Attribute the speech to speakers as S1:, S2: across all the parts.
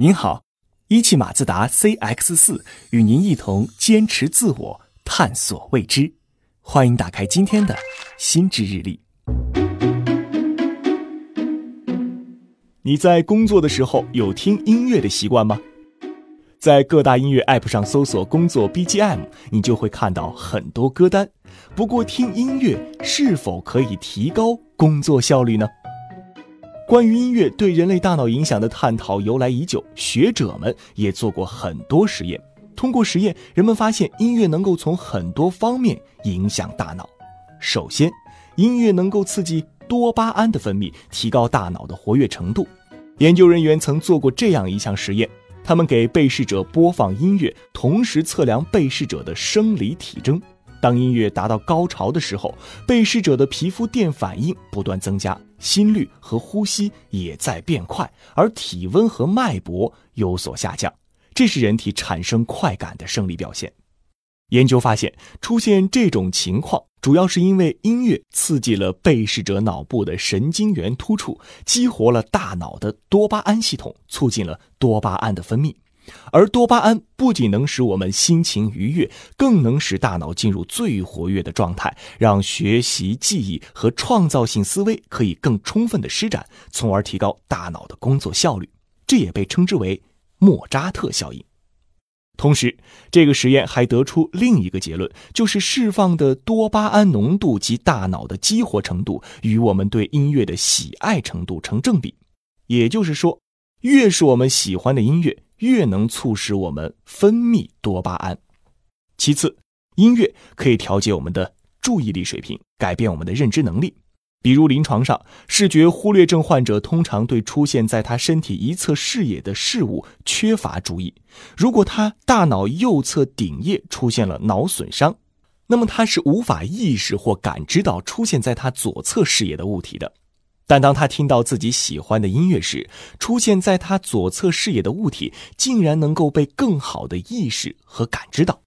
S1: 您好，一汽马自达 CX 四与您一同坚持自我，探索未知。欢迎打开今天的心智日历。你在工作的时候有听音乐的习惯吗？在各大音乐 App 上搜索“工作 BGM”，你就会看到很多歌单。不过，听音乐是否可以提高工作效率呢？关于音乐对人类大脑影响的探讨由来已久，学者们也做过很多实验。通过实验，人们发现音乐能够从很多方面影响大脑。首先，音乐能够刺激多巴胺的分泌，提高大脑的活跃程度。研究人员曾做过这样一项实验：他们给被试者播放音乐，同时测量被试者的生理体征。当音乐达到高潮的时候，被试者的皮肤电反应不断增加，心率和呼吸也在变快，而体温和脉搏有所下降。这是人体产生快感的生理表现。研究发现，出现这种情况主要是因为音乐刺激了被试者脑部的神经元突触，激活了大脑的多巴胺系统，促进了多巴胺的分泌。而多巴胺不仅能使我们心情愉悦，更能使大脑进入最活跃的状态，让学习、记忆和创造性思维可以更充分的施展，从而提高大脑的工作效率。这也被称之为莫扎特效应。同时，这个实验还得出另一个结论，就是释放的多巴胺浓度及大脑的激活程度与我们对音乐的喜爱程度成正比。也就是说，越是我们喜欢的音乐。越能促使我们分泌多巴胺。其次，音乐可以调节我们的注意力水平，改变我们的认知能力。比如，临床上，视觉忽略症患者通常对出现在他身体一侧视野的事物缺乏注意。如果他大脑右侧顶叶出现了脑损伤，那么他是无法意识或感知到出现在他左侧视野的物体的。但当他听到自己喜欢的音乐时，出现在他左侧视野的物体竟然能够被更好的意识和感知到。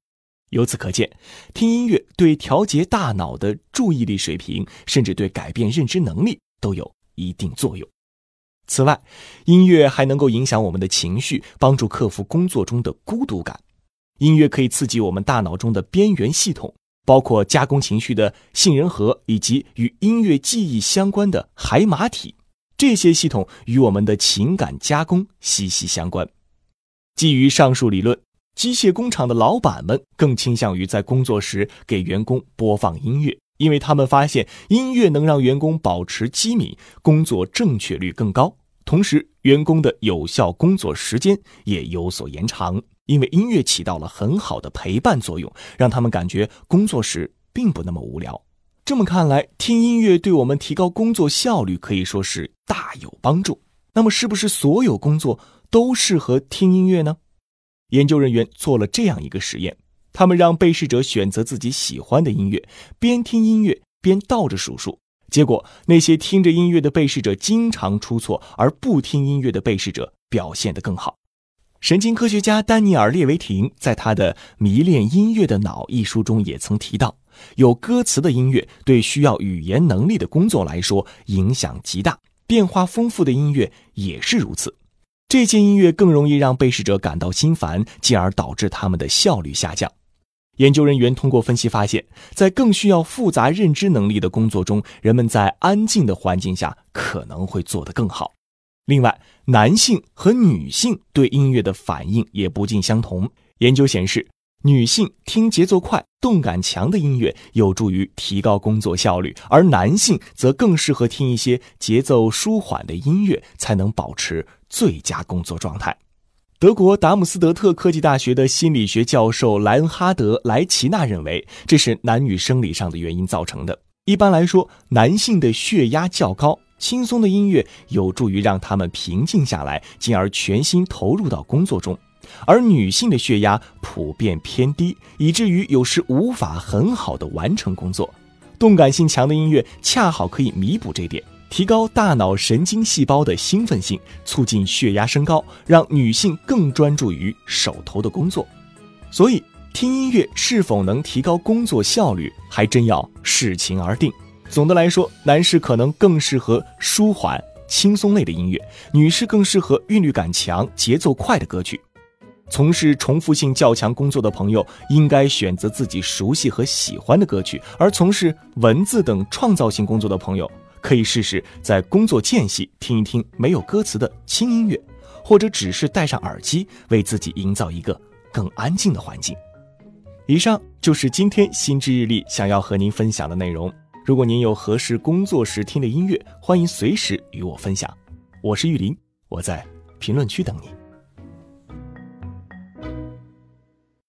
S1: 由此可见，听音乐对调节大脑的注意力水平，甚至对改变认知能力都有一定作用。此外，音乐还能够影响我们的情绪，帮助克服工作中的孤独感。音乐可以刺激我们大脑中的边缘系统。包括加工情绪的杏仁核以及与音乐记忆相关的海马体，这些系统与我们的情感加工息息相关。基于上述理论，机械工厂的老板们更倾向于在工作时给员工播放音乐，因为他们发现音乐能让员工保持机敏，工作正确率更高，同时员工的有效工作时间也有所延长。因为音乐起到了很好的陪伴作用，让他们感觉工作时并不那么无聊。这么看来，听音乐对我们提高工作效率可以说是大有帮助。那么，是不是所有工作都适合听音乐呢？研究人员做了这样一个实验：他们让被试者选择自己喜欢的音乐，边听音乐边倒着数数。结果，那些听着音乐的被试者经常出错，而不听音乐的被试者表现得更好。神经科学家丹尼尔·列维廷在他的《迷恋音乐的脑》一书中也曾提到，有歌词的音乐对需要语言能力的工作来说影响极大，变化丰富的音乐也是如此。这些音乐更容易让被试者感到心烦，进而导致他们的效率下降。研究人员通过分析发现，在更需要复杂认知能力的工作中，人们在安静的环境下可能会做得更好。另外，男性和女性对音乐的反应也不尽相同。研究显示，女性听节奏快、动感强的音乐有助于提高工作效率，而男性则更适合听一些节奏舒缓的音乐，才能保持最佳工作状态。德国达姆斯德特科技大学的心理学教授莱恩哈德·莱奇纳认为，这是男女生理上的原因造成的。一般来说，男性的血压较高。轻松的音乐有助于让他们平静下来，进而全心投入到工作中；而女性的血压普遍偏低，以至于有时无法很好的完成工作。动感性强的音乐恰好可以弥补这点，提高大脑神经细胞的兴奋性，促进血压升高，让女性更专注于手头的工作。所以，听音乐是否能提高工作效率，还真要视情而定。总的来说，男士可能更适合舒缓、轻松类的音乐；女士更适合韵律感强、节奏快的歌曲。从事重复性较强工作的朋友，应该选择自己熟悉和喜欢的歌曲；而从事文字等创造性工作的朋友，可以试试在工作间隙听一听没有歌词的轻音乐，或者只是戴上耳机，为自己营造一个更安静的环境。以上就是今天心之日历想要和您分享的内容。如果您有合适工作时听的音乐，欢迎随时与我分享。我是玉林，我在评论区等你。